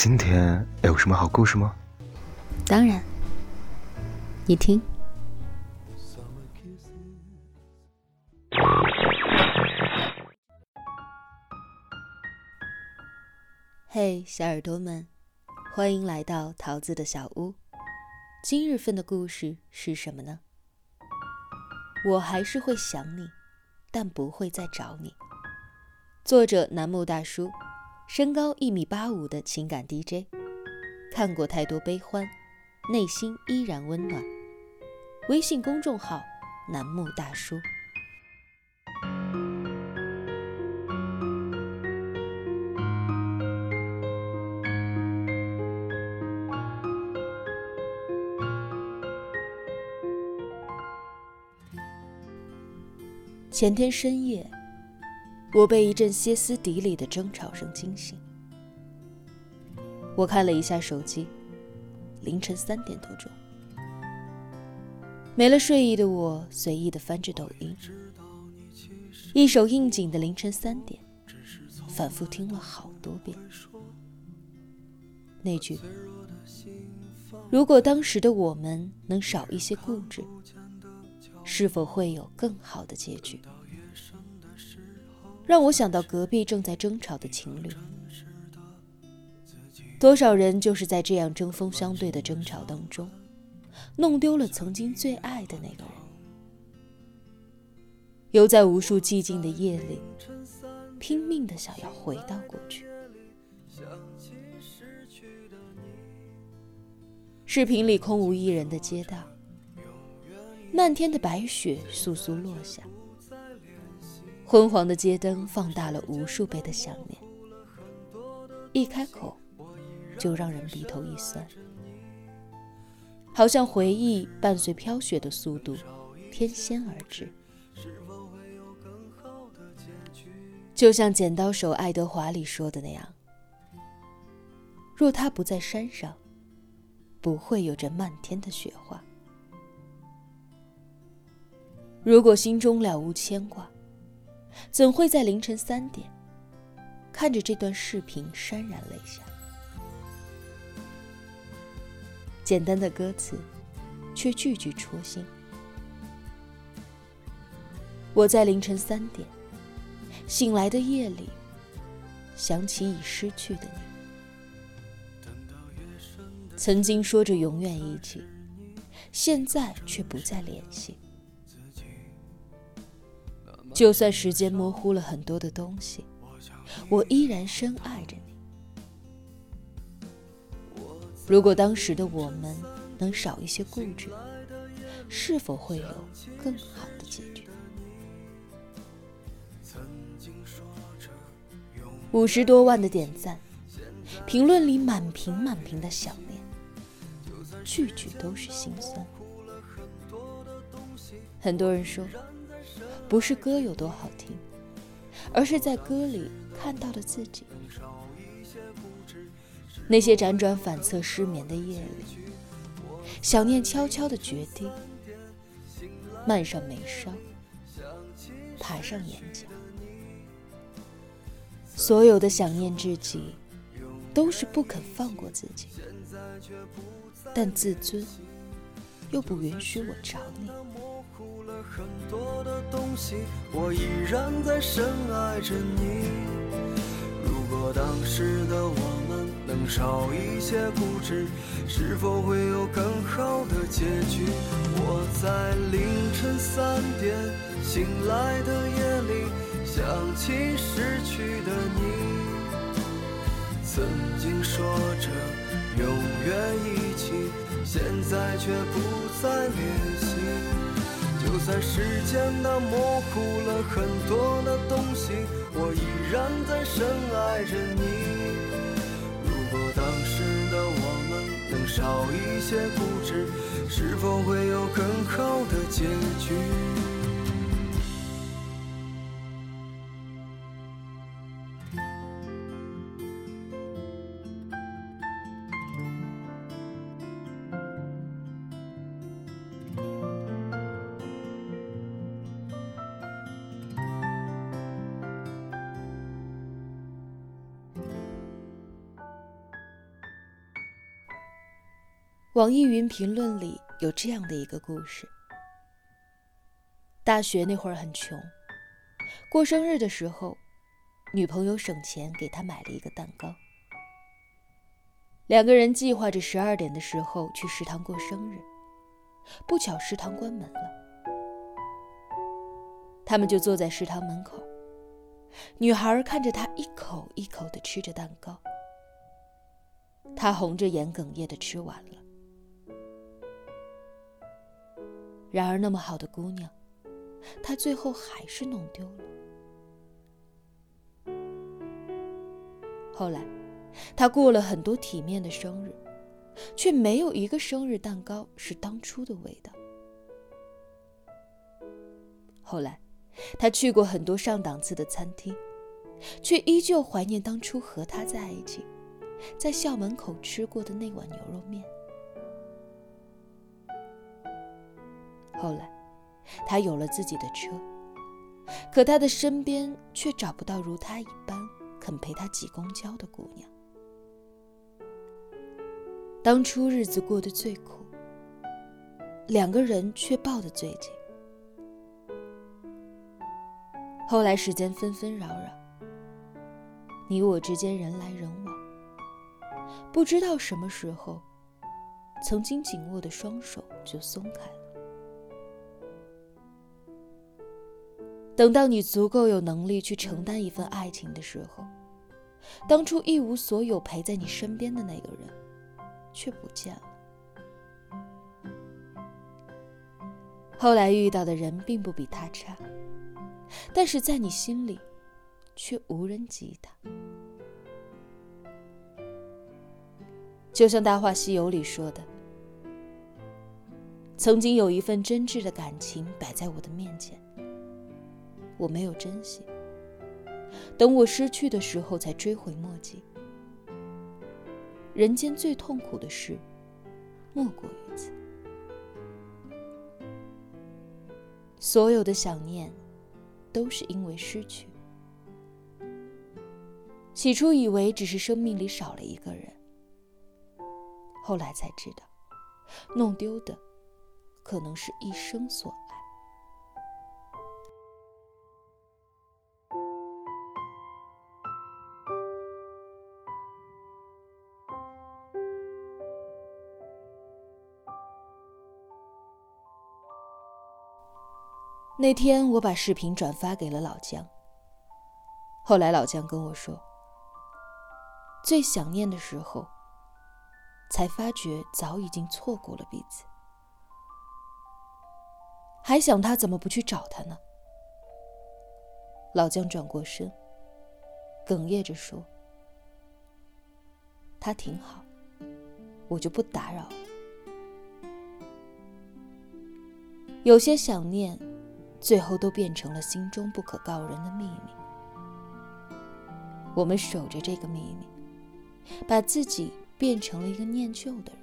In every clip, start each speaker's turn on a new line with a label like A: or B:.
A: 今天有什么好故事吗？
B: 当然，你听。嘿，小耳朵们，欢迎来到桃子的小屋。今日份的故事是什么呢？我还是会想你，但不会再找你。作者楠木大叔，身高一米八五的情感 DJ，看过太多悲欢，内心依然温暖。微信公众号楠木大叔。前天深夜，我被一阵歇斯底里的争吵声惊醒。我看了一下手机，凌晨三点多钟。没了睡意的我，随意的翻着抖音，一首应景的《凌晨三点》，反复听了好多遍。那句“如果当时的我们能少一些固执”。是否会有更好的结局？让我想到隔壁正在争吵的情侣。多少人就是在这样针锋相对的争吵当中，弄丢了曾经最爱的那个人。又在无数寂静的夜里，拼命的想要回到过去。视频里空无一人的街道。漫天的白雪簌簌落下，昏黄的街灯放大了无数倍的想念。一开口，就让人鼻头一酸，好像回忆伴随飘雪的速度，天仙而至。就像剪刀手爱德华里说的那样：“若他不在山上，不会有这漫天的雪花。”如果心中了无牵挂，怎会在凌晨三点看着这段视频潸然泪下？简单的歌词，却句句戳心。我在凌晨三点醒来的夜里，想起已失去的你。曾经说着永远一起，现在却不再联系。就算时间模糊了很多的东西，我依然深爱着你。如果当时的我们能少一些固执，是否会有更好的结局？五十多万的点赞，评论里满屏满屏的想念，句句都是心酸。很多人说。不是歌有多好听，而是在歌里看到了自己。那些辗转反侧、失眠的夜里，想念悄悄的决定，漫上眉梢，爬上眼角。所有的想念至极，都是不肯放过自己，但自尊又不允许我找你。很多的东西，我依然在深爱着你。如果当时的我们能少一些固执，是否会有更好的结局？我在凌晨三点醒来的夜里，想起失去的你。曾经说着永远一起，现在却不再联系。就算时间它模糊了很多的东西，我依然在深爱着你。如果当时的我们能少一些固执，是否会有更好的结局？网易云评论里有这样的一个故事：大学那会儿很穷，过生日的时候，女朋友省钱给他买了一个蛋糕。两个人计划着十二点的时候去食堂过生日，不巧食堂关门了，他们就坐在食堂门口。女孩看着他一口一口的吃着蛋糕，他红着眼哽咽的吃完了。然而，那么好的姑娘，他最后还是弄丢了。后来，他过了很多体面的生日，却没有一个生日蛋糕是当初的味道。后来，他去过很多上档次的餐厅，却依旧怀念当初和他在一起，在校门口吃过的那碗牛肉面。后来，他有了自己的车，可他的身边却找不到如他一般肯陪他挤公交的姑娘。当初日子过得最苦，两个人却抱得最紧。后来时间纷纷扰扰，你我之间人来人往，不知道什么时候，曾经紧握的双手就松开了。等到你足够有能力去承担一份爱情的时候，当初一无所有陪在你身边的那个人，却不见了。后来遇到的人并不比他差，但是在你心里，却无人及他。就像《大话西游》里说的：“曾经有一份真挚的感情摆在我的面前。”我没有珍惜，等我失去的时候才追悔莫及。人间最痛苦的事，莫过于此。所有的想念，都是因为失去。起初以为只是生命里少了一个人，后来才知道，弄丢的，可能是一生所爱。那天我把视频转发给了老姜。后来老姜跟我说，最想念的时候，才发觉早已经错过了彼此，还想他怎么不去找他呢？老姜转过身，哽咽着说：“他挺好，我就不打扰了。有些想念。”最后都变成了心中不可告人的秘密。我们守着这个秘密，把自己变成了一个念旧的人。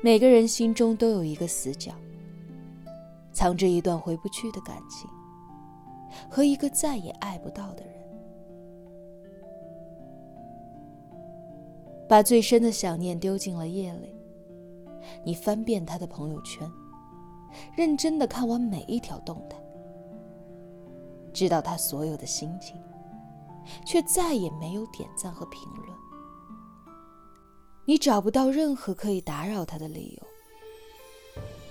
B: 每个人心中都有一个死角，藏着一段回不去的感情，和一个再也爱不到的人。把最深的想念丢进了夜里，你翻遍他的朋友圈。认真的看完每一条动态，知道他所有的心情，却再也没有点赞和评论。你找不到任何可以打扰他的理由，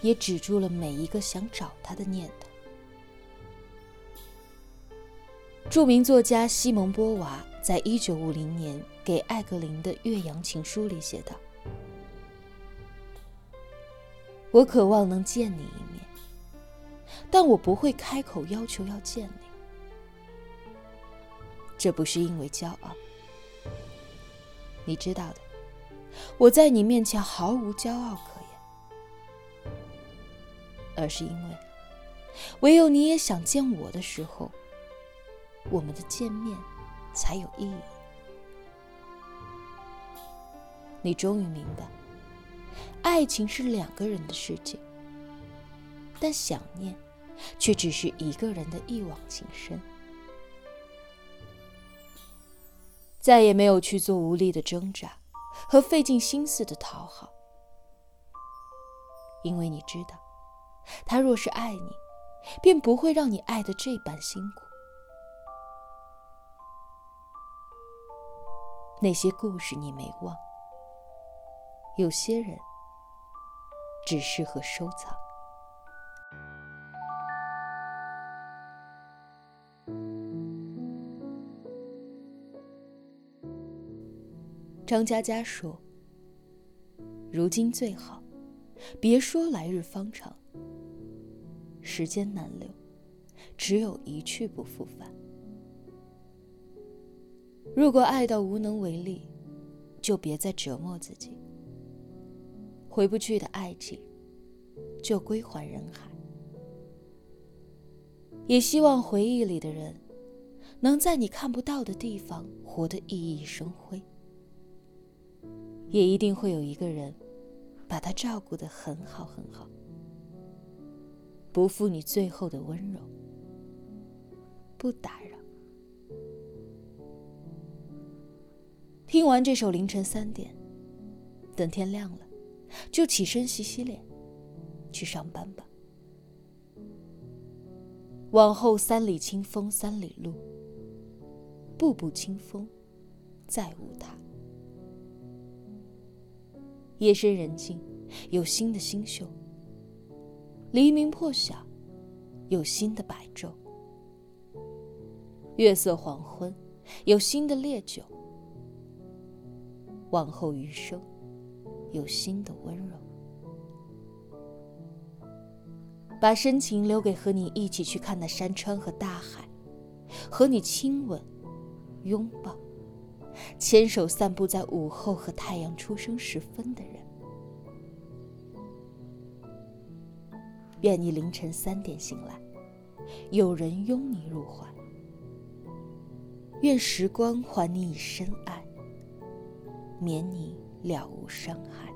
B: 也止住了每一个想找他的念头。著名作家西蒙波娃在一九五零年给艾格林的《岳阳情书》里写道。我渴望能见你一面，但我不会开口要求要见你。这不是因为骄傲，你知道的，我在你面前毫无骄傲可言，而是因为，唯有你也想见我的时候，我们的见面才有意义。你终于明白。爱情是两个人的事情，但想念却只是一个人的一往情深。再也没有去做无力的挣扎，和费尽心思的讨好，因为你知道，他若是爱你，便不会让你爱得这般辛苦。那些故事你没忘，有些人只适合收藏。张嘉佳说：“如今最好，别说来日方长。时间难留，只有一去不复返。如果爱到无能为力，就别再折磨自己。回不去的爱情，就归还人海。也希望回忆里的人，能在你看不到的地方活得熠熠生辉。”也一定会有一个人，把他照顾得很好很好，不负你最后的温柔，不打扰。听完这首凌晨三点，等天亮了，就起身洗洗脸，去上班吧。往后三里清风三里路，步步清风，再无他。夜深人静，有新的星宿；黎明破晓，有新的白昼；月色黄昏，有新的烈酒。往后余生，有新的温柔。把深情留给和你一起去看那山川和大海，和你亲吻、拥抱。牵手散步在午后和太阳出生时分的人，愿你凌晨三点醒来，有人拥你入怀。愿时光还你以深爱，免你了无伤害。